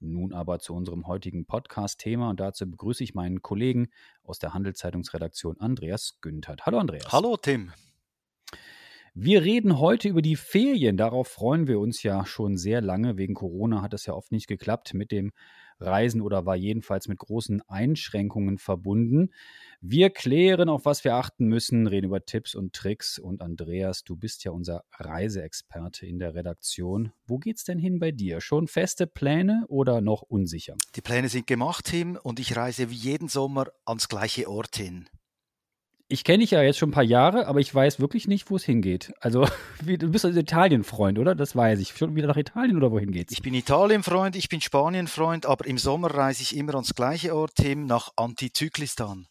Nun aber zu unserem heutigen Podcast-Thema und dazu begrüße ich meinen Kollegen aus der Handelszeitungsredaktion Andreas Günthert. Hallo Andreas. Hallo Tim. Wir reden heute über die Ferien. Darauf freuen wir uns ja schon sehr lange. Wegen Corona hat es ja oft nicht geklappt mit dem Reisen oder war jedenfalls mit großen Einschränkungen verbunden. Wir klären, auf was wir achten müssen, reden über Tipps und Tricks. Und Andreas, du bist ja unser Reiseexperte in der Redaktion. Wo geht's denn hin bei dir? Schon feste Pläne oder noch unsicher? Die Pläne sind gemacht, Tim, und ich reise wie jeden Sommer ans gleiche Ort hin ich kenne dich ja jetzt schon ein paar Jahre, aber ich weiß wirklich nicht, wo es hingeht. Also, du bist also Italien-Freund, oder? Das weiß ich. Schon wieder nach Italien oder wohin geht's? Ich bin Italien-Freund, ich bin Spanien-Freund, aber im Sommer reise ich immer ans gleiche Ort hin, nach Antizyklistan.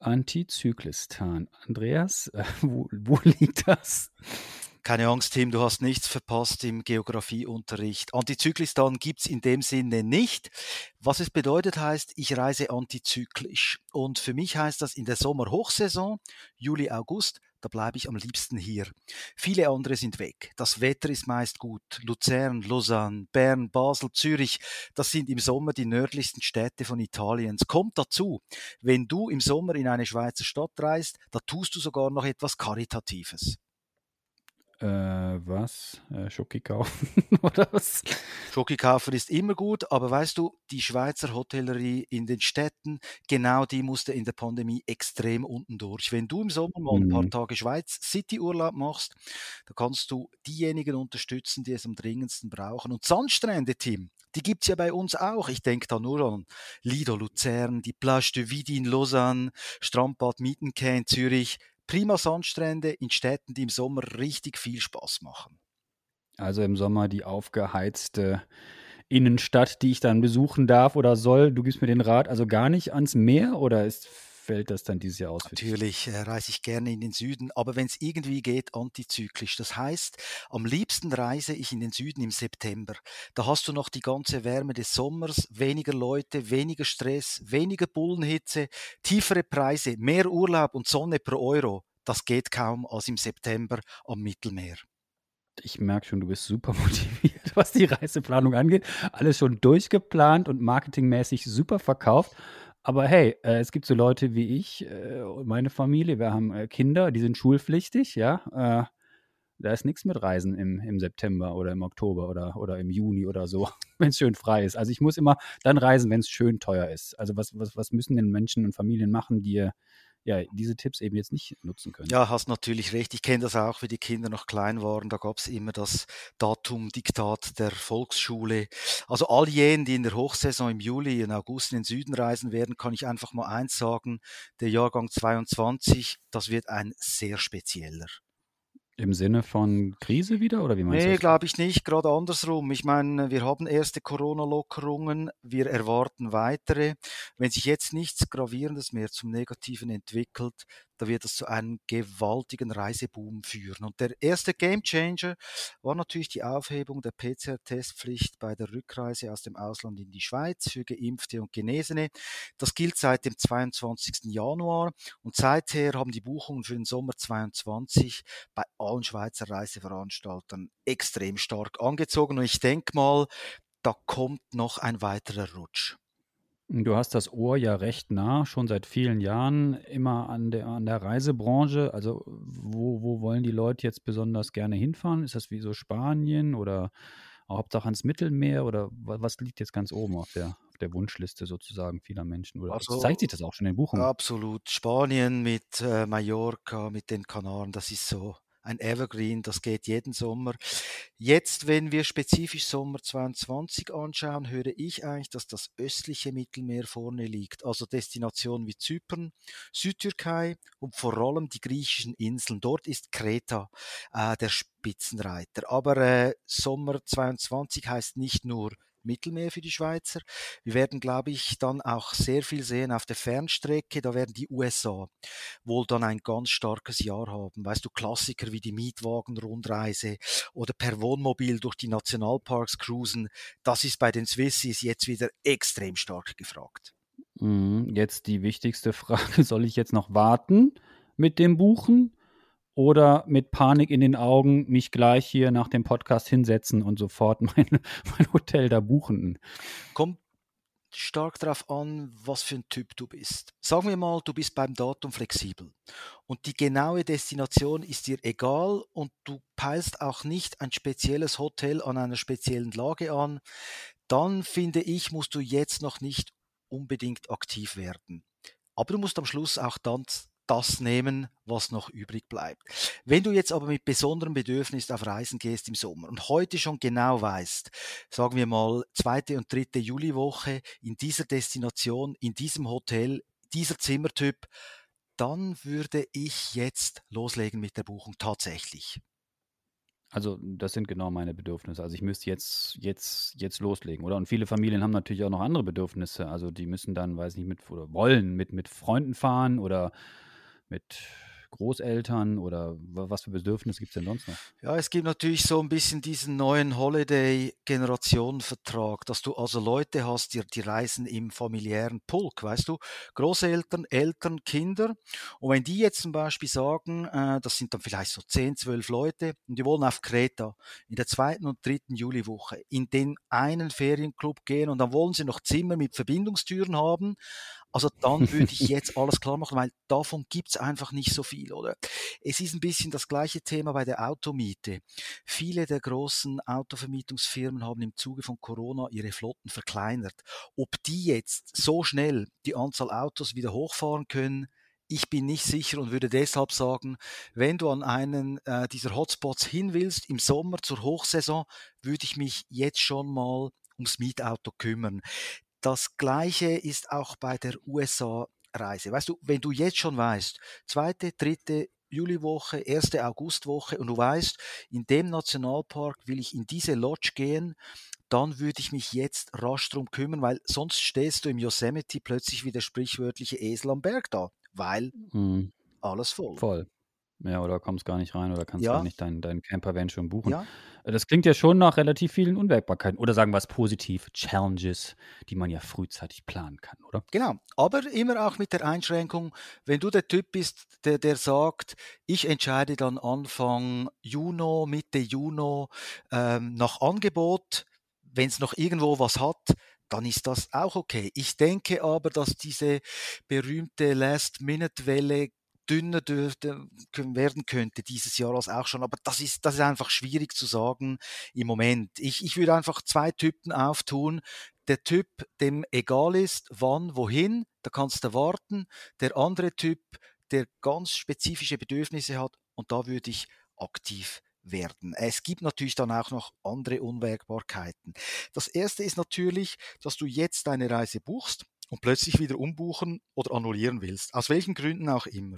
Antizyklistan. Andreas, äh, wo, wo liegt das? Keine Angst, Tim, du hast nichts verpasst im Geografieunterricht. Antizyklistan gibt's in dem Sinne nicht. Was es bedeutet heißt, ich reise antizyklisch. Und für mich heißt das in der Sommerhochsaison, Juli, August, da bleibe ich am liebsten hier. Viele andere sind weg. Das Wetter ist meist gut. Luzern, Lausanne, Bern, Basel, Zürich, das sind im Sommer die nördlichsten Städte von Italiens. Kommt dazu, wenn du im Sommer in eine Schweizer Stadt reist, da tust du sogar noch etwas Karitatives. Äh, was? Äh, Schoki kaufen oder was? Schoki kaufen ist immer gut, aber weißt du, die Schweizer Hotellerie in den Städten, genau die musste in der Pandemie extrem unten durch. Wenn du im Sommer mal ein paar mhm. Tage Schweiz City Urlaub machst, da kannst du diejenigen unterstützen, die es am dringendsten brauchen. Und Sandstrände, Tim, die gibt's ja bei uns auch. Ich denke da nur an Lido Luzern, die Plage de Vidi in Lausanne, Strandbad Mietenkäh in Zürich prima Sandstrände in Städten, die im Sommer richtig viel Spaß machen. Also im Sommer die aufgeheizte Innenstadt, die ich dann besuchen darf oder soll. Du gibst mir den Rat, also gar nicht ans Meer oder ist fällt das dann dieses Jahr aus? Natürlich äh, reise ich gerne in den Süden, aber wenn es irgendwie geht, antizyklisch. Das heißt, am liebsten reise ich in den Süden im September. Da hast du noch die ganze Wärme des Sommers, weniger Leute, weniger Stress, weniger Bullenhitze, tiefere Preise, mehr Urlaub und Sonne pro Euro. Das geht kaum als im September am Mittelmeer ich merke schon, du bist super motiviert, was die Reiseplanung angeht. Alles schon durchgeplant und marketingmäßig super verkauft. Aber hey, äh, es gibt so Leute wie ich äh, und meine Familie, wir haben äh, Kinder, die sind schulpflichtig, ja. Äh, da ist nichts mit Reisen im, im September oder im Oktober oder, oder im Juni oder so, wenn es schön frei ist. Also ich muss immer dann reisen, wenn es schön teuer ist. Also was, was, was müssen denn Menschen und Familien machen, die ja, diese Tipps eben jetzt nicht nutzen können. Ja, hast natürlich recht. Ich kenne das auch, wie die Kinder noch klein waren. Da gab es immer das Datumdiktat der Volksschule. Also all jenen, die in der Hochsaison im Juli, in August in den Süden reisen werden, kann ich einfach mal eins sagen. Der Jahrgang 22, das wird ein sehr spezieller. Im Sinne von Krise wieder oder wie meinst du? Nee, glaube ich nicht, gerade andersrum. Ich meine, wir haben erste Corona-Lockerungen, wir erwarten weitere. Wenn sich jetzt nichts Gravierendes mehr zum Negativen entwickelt, da wird es zu einem gewaltigen Reiseboom führen. Und der erste Gamechanger war natürlich die Aufhebung der PCR-Testpflicht bei der Rückreise aus dem Ausland in die Schweiz für Geimpfte und Genesene. Das gilt seit dem 22. Januar und seither haben die Buchungen für den Sommer 22 bei allen Schweizer Reiseveranstaltern extrem stark angezogen. Und ich denke mal, da kommt noch ein weiterer Rutsch. Du hast das Ohr ja recht nah, schon seit vielen Jahren, immer an der, an der Reisebranche. Also, wo, wo wollen die Leute jetzt besonders gerne hinfahren? Ist das wie so Spanien oder Hauptsache ans Mittelmeer oder was liegt jetzt ganz oben auf der, auf der Wunschliste sozusagen vieler Menschen? Oder also, zeigt sich das auch schon in den Buchungen? Absolut. Spanien mit äh, Mallorca, mit den Kanaren, das ist so ein Evergreen, das geht jeden Sommer. Jetzt, wenn wir spezifisch Sommer 22 anschauen, höre ich eigentlich, dass das östliche Mittelmeer vorne liegt. Also Destinationen wie Zypern, Südtürkei und vor allem die griechischen Inseln. Dort ist Kreta äh, der Spitzenreiter. Aber äh, Sommer 22 heißt nicht nur Mittelmeer für die Schweizer. Wir werden, glaube ich, dann auch sehr viel sehen auf der Fernstrecke. Da werden die USA wohl dann ein ganz starkes Jahr haben. Weißt du, Klassiker wie die Mietwagen-Rundreise oder per Wohnmobil durch die Nationalparks cruisen. Das ist bei den Swissis jetzt wieder extrem stark gefragt. Mhm, jetzt die wichtigste Frage, soll ich jetzt noch warten mit dem Buchen oder mit Panik in den Augen mich gleich hier nach dem Podcast hinsetzen und sofort mein, mein Hotel da buchen? Kommt stark darauf an, was für ein Typ du bist. Sagen wir mal, du bist beim Datum flexibel und die genaue Destination ist dir egal und du peilst auch nicht ein spezielles Hotel an einer speziellen Lage an, dann finde ich, musst du jetzt noch nicht unbedingt aktiv werden. Aber du musst am Schluss auch dann das nehmen, was noch übrig bleibt. Wenn du jetzt aber mit besonderem Bedürfnis auf Reisen gehst im Sommer und heute schon genau weißt, sagen wir mal zweite und dritte Juliwoche in dieser Destination, in diesem Hotel, dieser Zimmertyp, dann würde ich jetzt loslegen mit der Buchung tatsächlich. Also, das sind genau meine Bedürfnisse. Also, ich müsste jetzt jetzt jetzt loslegen, oder? Und viele Familien haben natürlich auch noch andere Bedürfnisse. Also, die müssen dann, weiß nicht, mit oder wollen mit mit Freunden fahren oder mit Großeltern oder was für Bedürfnisse gibt es denn sonst noch? Ja, es gibt natürlich so ein bisschen diesen neuen Holiday-Generationenvertrag, dass du also Leute hast, die, die reisen im familiären Pulk, weißt du, Großeltern, Eltern, Kinder. Und wenn die jetzt zum Beispiel sagen, äh, das sind dann vielleicht so 10, 12 Leute und die wollen auf Kreta in der zweiten und dritten Juliwoche in den einen Ferienclub gehen und dann wollen sie noch Zimmer mit Verbindungstüren haben, also dann würde ich jetzt alles klar machen, weil davon gibt's einfach nicht so viel, oder? Es ist ein bisschen das gleiche Thema bei der Automiete. Viele der großen Autovermietungsfirmen haben im Zuge von Corona ihre Flotten verkleinert. Ob die jetzt so schnell die Anzahl Autos wieder hochfahren können, ich bin nicht sicher und würde deshalb sagen, wenn du an einen äh, dieser Hotspots hin willst im Sommer zur Hochsaison, würde ich mich jetzt schon mal ums Mietauto kümmern. Das Gleiche ist auch bei der USA-Reise. Weißt du, wenn du jetzt schon weißt, zweite, dritte Juliwoche, erste Augustwoche und du weißt, in dem Nationalpark will ich in diese Lodge gehen, dann würde ich mich jetzt rasch drum kümmern, weil sonst stehst du im Yosemite plötzlich wie der sprichwörtliche Esel am Berg da, weil mhm. alles voll. Voll. Ja, oder kommst gar nicht rein oder kannst Ja. gar nicht deinen deinen Campervan schon buchen. Ja. Äh, das klingt ja schon nach relativ vielen Unwägbarkeiten oder sagen wir es positiv, Challenges, die man ja frühzeitig planen kann, oder? Genau, aber immer auch mit der Einschränkung, wenn du der Typ bist, der, der sagt, ich entscheide dann Anfang Juni, Mitte Juni ähm, nach Angebot, wenn es noch irgendwo was hat, dann ist das auch okay. Ich denke aber, dass diese berühmte Last-Minute-Welle dünner dürfte, werden könnte dieses Jahr als auch schon. Aber das ist, das ist einfach schwierig zu sagen im Moment. Ich, ich würde einfach zwei Typen auftun. Der Typ, dem egal ist, wann, wohin, da kannst du warten. Der andere Typ, der ganz spezifische Bedürfnisse hat und da würde ich aktiv werden. Es gibt natürlich dann auch noch andere Unwägbarkeiten. Das erste ist natürlich, dass du jetzt deine Reise buchst und plötzlich wieder umbuchen oder annullieren willst. Aus welchen Gründen auch immer.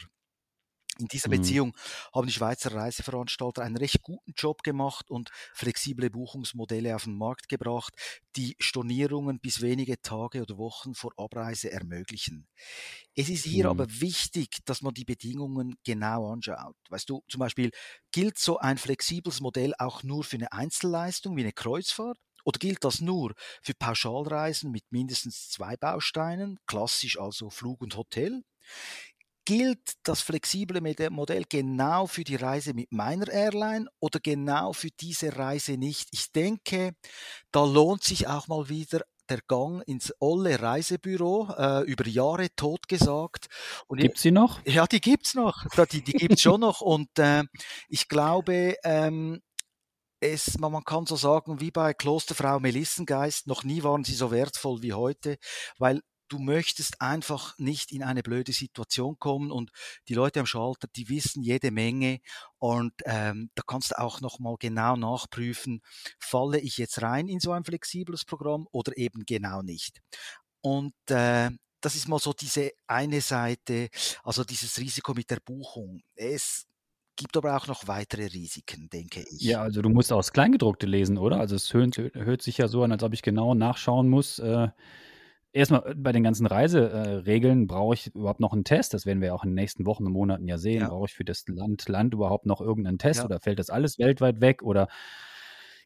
In dieser mhm. Beziehung haben die Schweizer Reiseveranstalter einen recht guten Job gemacht und flexible Buchungsmodelle auf den Markt gebracht, die Stornierungen bis wenige Tage oder Wochen vor Abreise ermöglichen. Es ist hier mhm. aber wichtig, dass man die Bedingungen genau anschaut. Weißt du, zum Beispiel, gilt so ein flexibles Modell auch nur für eine Einzelleistung wie eine Kreuzfahrt? Oder gilt das nur für Pauschalreisen mit mindestens zwei Bausteinen, klassisch also Flug und Hotel? Gilt das flexible Modell genau für die Reise mit meiner Airline oder genau für diese Reise nicht? Ich denke, da lohnt sich auch mal wieder der Gang ins olle Reisebüro, äh, über Jahre totgesagt. Gibt sie noch? Ja, die gibt's noch. Die, die gibt's schon noch. Und äh, ich glaube, ähm, es, man kann so sagen, wie bei Klosterfrau Melissengeist, noch nie waren sie so wertvoll wie heute, weil du möchtest einfach nicht in eine blöde Situation kommen und die Leute am Schalter, die wissen jede Menge und ähm, da kannst du auch nochmal genau nachprüfen, falle ich jetzt rein in so ein flexibles Programm oder eben genau nicht. Und äh, das ist mal so diese eine Seite, also dieses Risiko mit der Buchung. Es gibt aber auch noch weitere Risiken, denke ich. Ja, also du musst auch das Kleingedruckte lesen, oder? Also es hört, hört sich ja so an, als ob ich genau nachschauen muss. Äh, erstmal bei den ganzen Reiseregeln äh, brauche ich überhaupt noch einen Test. Das werden wir auch in den nächsten Wochen und Monaten ja sehen. Ja. Brauche ich für das Land, Land überhaupt noch irgendeinen Test ja. oder fällt das alles weltweit weg? Oder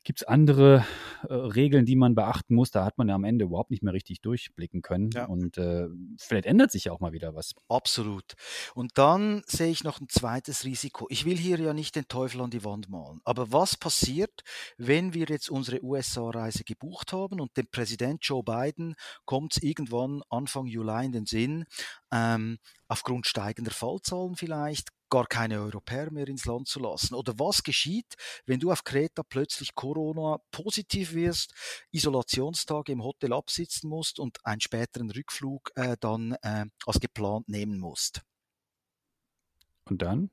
Gibt es andere äh, Regeln, die man beachten muss? Da hat man ja am Ende überhaupt nicht mehr richtig durchblicken können. Ja. Und äh, vielleicht ändert sich ja auch mal wieder was. Absolut. Und dann sehe ich noch ein zweites Risiko. Ich will hier ja nicht den Teufel an die Wand malen. Aber was passiert, wenn wir jetzt unsere USA-Reise gebucht haben und dem Präsident Joe Biden kommt es irgendwann Anfang Juli in den Sinn, ähm, aufgrund steigender Fallzahlen vielleicht gar keine Europäer mehr ins Land zu lassen? Oder was geschieht, wenn du auf Kreta plötzlich Corona positiv wirst, Isolationstage im Hotel absitzen musst und einen späteren Rückflug äh, dann äh, als geplant nehmen musst? Und dann?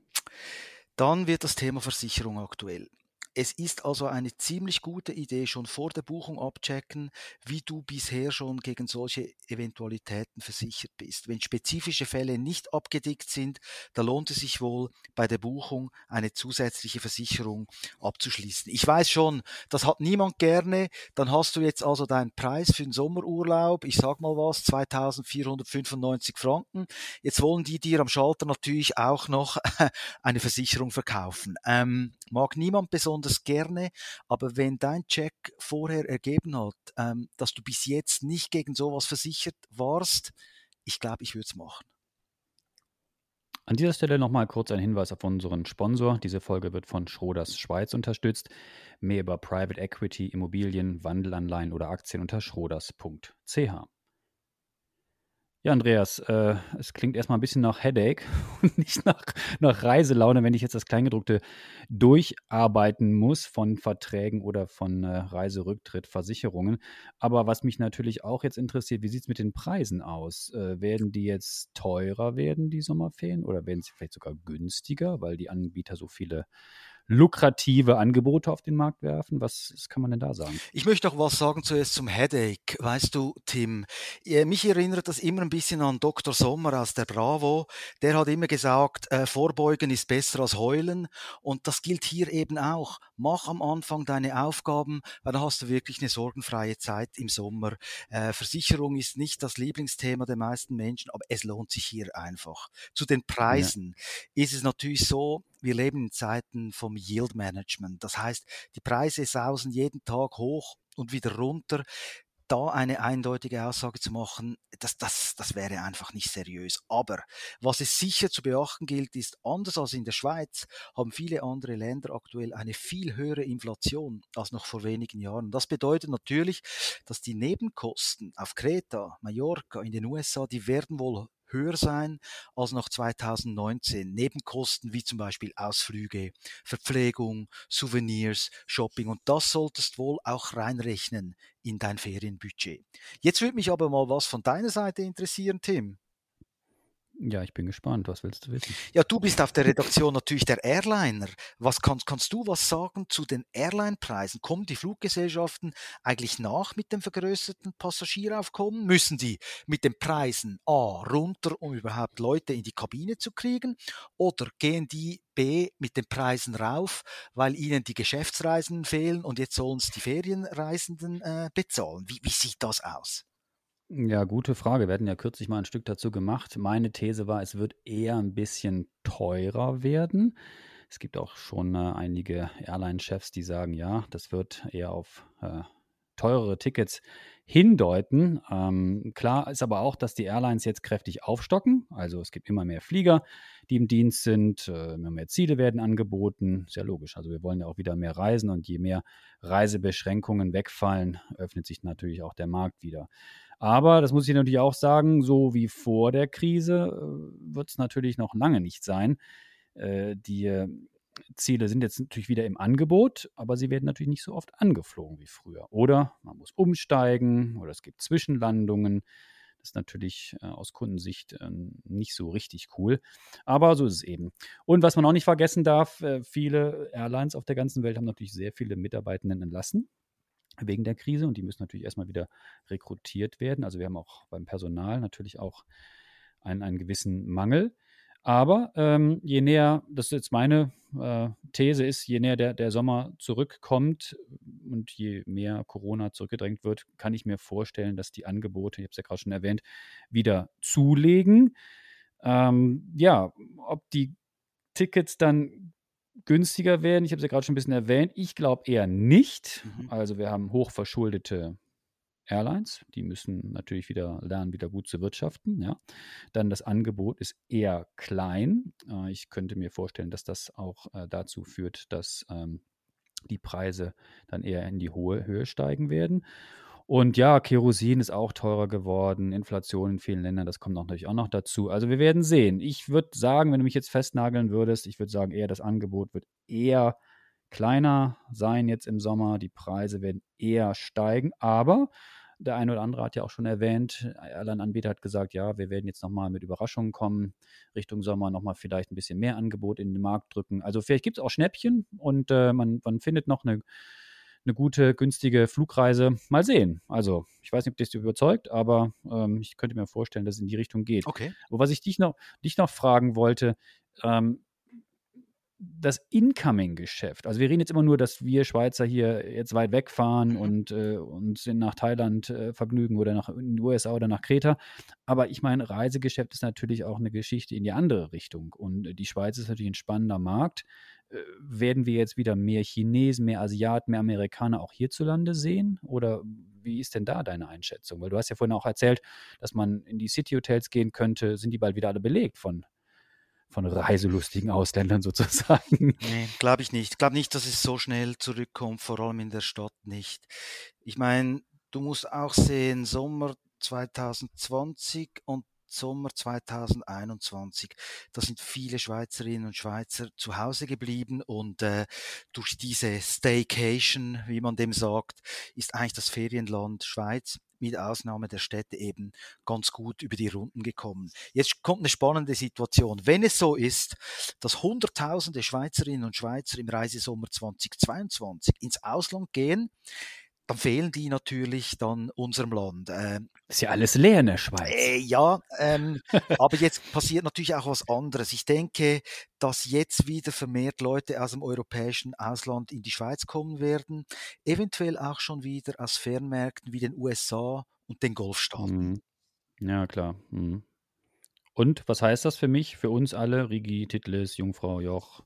Dann wird das Thema Versicherung aktuell. Es ist also eine ziemlich gute Idee, schon vor der Buchung abchecken, wie du bisher schon gegen solche Eventualitäten versichert bist. Wenn spezifische Fälle nicht abgedeckt sind, da lohnt es sich wohl, bei der Buchung eine zusätzliche Versicherung abzuschließen. Ich weiß schon, das hat niemand gerne. Dann hast du jetzt also deinen Preis für den Sommerurlaub, ich sag mal was, 2495 Franken. Jetzt wollen die dir am Schalter natürlich auch noch eine Versicherung verkaufen. Ähm, mag niemand besonders besonders gerne. Aber wenn dein Check vorher ergeben hat, ähm, dass du bis jetzt nicht gegen sowas versichert warst, ich glaube, ich würde es machen. An dieser Stelle nochmal kurz ein Hinweis auf unseren Sponsor. Diese Folge wird von Schroders Schweiz unterstützt. Mehr über Private Equity, Immobilien, Wandelanleihen oder Aktien unter schroders.ch. Ja, Andreas, äh, es klingt erstmal ein bisschen nach Headache und nicht nach, nach Reiselaune, wenn ich jetzt das Kleingedruckte durcharbeiten muss von Verträgen oder von äh, Reiserücktritt. Aber was mich natürlich auch jetzt interessiert, wie sieht es mit den Preisen aus? Äh, werden die jetzt teurer werden, die Sommerferien, oder werden sie vielleicht sogar günstiger, weil die Anbieter so viele lukrative Angebote auf den Markt werfen? Was, was kann man denn da sagen? Ich möchte auch was sagen zuerst zum Headache. Weißt du, Tim, mich erinnert das immer ein bisschen an Dr. Sommer aus der Bravo. Der hat immer gesagt, äh, Vorbeugen ist besser als heulen. Und das gilt hier eben auch. Mach am Anfang deine Aufgaben, weil dann hast du wirklich eine sorgenfreie Zeit im Sommer. Äh, Versicherung ist nicht das Lieblingsthema der meisten Menschen, aber es lohnt sich hier einfach. Zu den Preisen ja. ist es natürlich so, wir leben in Zeiten vom Yield Management. Das heißt, die Preise sausen jeden Tag hoch und wieder runter. Da eine eindeutige Aussage zu machen, das, das, das wäre einfach nicht seriös. Aber was es sicher zu beachten gilt, ist, anders als in der Schweiz haben viele andere Länder aktuell eine viel höhere Inflation als noch vor wenigen Jahren. Das bedeutet natürlich, dass die Nebenkosten auf Kreta, Mallorca, in den USA, die werden wohl höher sein als noch 2019. Nebenkosten wie zum Beispiel Ausflüge, Verpflegung, Souvenirs, Shopping und das solltest wohl auch reinrechnen in dein Ferienbudget. Jetzt würde mich aber mal was von deiner Seite interessieren, Tim. Ja, ich bin gespannt. Was willst du wissen? Ja, du bist auf der Redaktion natürlich der Airliner. Was kannst, kannst du was sagen zu den Airline-Preisen? Kommen die Fluggesellschaften eigentlich nach mit dem vergrößerten Passagieraufkommen? Müssen die mit den Preisen A runter, um überhaupt Leute in die Kabine zu kriegen? Oder gehen die B mit den Preisen rauf, weil ihnen die Geschäftsreisen fehlen und jetzt sollen es die Ferienreisenden äh, bezahlen? Wie, wie sieht das aus? Ja, gute Frage. Wir hatten ja kürzlich mal ein Stück dazu gemacht. Meine These war, es wird eher ein bisschen teurer werden. Es gibt auch schon äh, einige Airline-Chefs, die sagen, ja, das wird eher auf äh, teurere Tickets hindeuten. Ähm, klar ist aber auch, dass die Airlines jetzt kräftig aufstocken. Also es gibt immer mehr Flieger, die im Dienst sind, äh, immer mehr Ziele werden angeboten. Sehr logisch. Also wir wollen ja auch wieder mehr reisen und je mehr Reisebeschränkungen wegfallen, öffnet sich natürlich auch der Markt wieder. Aber das muss ich natürlich auch sagen, so wie vor der Krise äh, wird es natürlich noch lange nicht sein. Äh, die äh, Ziele sind jetzt natürlich wieder im Angebot, aber sie werden natürlich nicht so oft angeflogen wie früher. Oder man muss umsteigen oder es gibt Zwischenlandungen. Das ist natürlich aus Kundensicht nicht so richtig cool. Aber so ist es eben. Und was man auch nicht vergessen darf, viele Airlines auf der ganzen Welt haben natürlich sehr viele Mitarbeitenden entlassen wegen der Krise und die müssen natürlich erstmal wieder rekrutiert werden. Also wir haben auch beim Personal natürlich auch einen, einen gewissen Mangel. Aber ähm, je näher, das ist jetzt meine äh, These ist, je näher der, der Sommer zurückkommt und je mehr Corona zurückgedrängt wird, kann ich mir vorstellen, dass die Angebote, ich habe es ja gerade schon erwähnt, wieder zulegen. Ähm, ja, ob die Tickets dann günstiger werden, ich habe es ja gerade schon ein bisschen erwähnt, ich glaube eher nicht. Mhm. Also wir haben hochverschuldete Airlines, die müssen natürlich wieder lernen, wieder gut zu wirtschaften. Ja. Dann das Angebot ist eher klein. Äh, ich könnte mir vorstellen, dass das auch äh, dazu führt, dass ähm, die Preise dann eher in die hohe Höhe steigen werden. Und ja, Kerosin ist auch teurer geworden, Inflation in vielen Ländern, das kommt natürlich auch noch dazu. Also wir werden sehen. Ich würde sagen, wenn du mich jetzt festnageln würdest, ich würde sagen, eher das Angebot wird eher kleiner sein jetzt im Sommer. Die Preise werden eher steigen, aber der eine oder andere hat ja auch schon erwähnt, Airline-Anbieter hat gesagt, ja, wir werden jetzt nochmal mit Überraschungen kommen, Richtung Sommer nochmal vielleicht ein bisschen mehr Angebot in den Markt drücken. Also vielleicht gibt es auch Schnäppchen und äh, man, man findet noch eine, eine gute, günstige Flugreise. Mal sehen. Also ich weiß nicht, ob das überzeugt, aber ähm, ich könnte mir vorstellen, dass es in die Richtung geht. Okay. Aber was ich dich noch, dich noch fragen wollte, ähm, das Incoming-Geschäft, also wir reden jetzt immer nur, dass wir Schweizer hier jetzt weit wegfahren mhm. und äh, uns nach Thailand äh, vergnügen oder nach in die USA oder nach Kreta. Aber ich meine, Reisegeschäft ist natürlich auch eine Geschichte in die andere Richtung. Und die Schweiz ist natürlich ein spannender Markt. Werden wir jetzt wieder mehr Chinesen, mehr Asiaten, mehr Amerikaner auch hierzulande sehen? Oder wie ist denn da deine Einschätzung? Weil du hast ja vorhin auch erzählt, dass man in die City-Hotels gehen könnte. Sind die bald wieder alle belegt von von reiselustigen Ausländern sozusagen. Nee, glaube ich nicht. Ich glaube nicht, dass es so schnell zurückkommt, vor allem in der Stadt nicht. Ich meine, du musst auch sehen, Sommer 2020 und Sommer 2021. Da sind viele Schweizerinnen und Schweizer zu Hause geblieben und äh, durch diese Staycation, wie man dem sagt, ist eigentlich das Ferienland Schweiz mit Ausnahme der Städte eben ganz gut über die Runden gekommen. Jetzt kommt eine spannende Situation. Wenn es so ist, dass Hunderttausende Schweizerinnen und Schweizer im Reisesommer 2022 ins Ausland gehen, dann fehlen die natürlich dann unserem Land. Ähm, ist ja alles leer in der Schweiz. Äh, ja, ähm, aber jetzt passiert natürlich auch was anderes. Ich denke, dass jetzt wieder vermehrt Leute aus dem europäischen Ausland in die Schweiz kommen werden, eventuell auch schon wieder aus Fernmärkten wie den USA und den Golfstaaten. Mhm. Ja, klar. Mhm. Und was heißt das für mich, für uns alle, Rigi, Titlis, Jungfrau, Joch?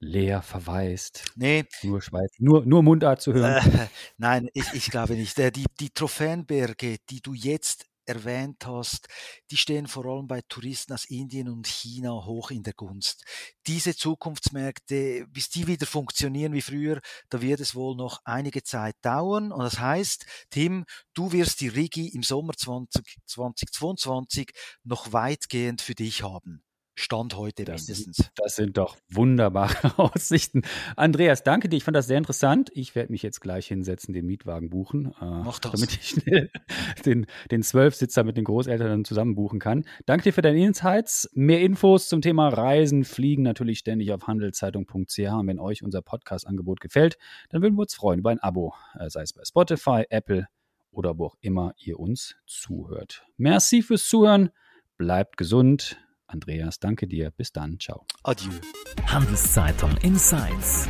Leer, verwaist. Nee. Nur Schweiz, nur, nur Mundart zu hören. Äh, nein, ich, ich glaube nicht. Äh, die, die Trophäenberge, die du jetzt erwähnt hast, die stehen vor allem bei Touristen aus Indien und China hoch in der Gunst. Diese Zukunftsmärkte, bis die wieder funktionieren wie früher, da wird es wohl noch einige Zeit dauern. Und das heißt, Tim, du wirst die Rigi im Sommer 20, 2022 noch weitgehend für dich haben. Stand heute das mindestens. Sind, das sind doch wunderbare Aussichten. Andreas, danke dir. Ich fand das sehr interessant. Ich werde mich jetzt gleich hinsetzen, den Mietwagen buchen, äh, Mach das. damit ich schnell den, den Zwölfsitzer mit den Großeltern zusammen buchen kann. Danke dir für deine Insights. Mehr Infos zum Thema Reisen, Fliegen natürlich ständig auf handelszeitung.ch. Und wenn euch unser Podcast-Angebot gefällt, dann würden wir uns freuen über ein Abo, äh, sei es bei Spotify, Apple oder wo auch immer ihr uns zuhört. Merci fürs Zuhören. Bleibt gesund. Andreas, danke dir. Bis dann. Ciao. Adieu. Handelszeitung Insights.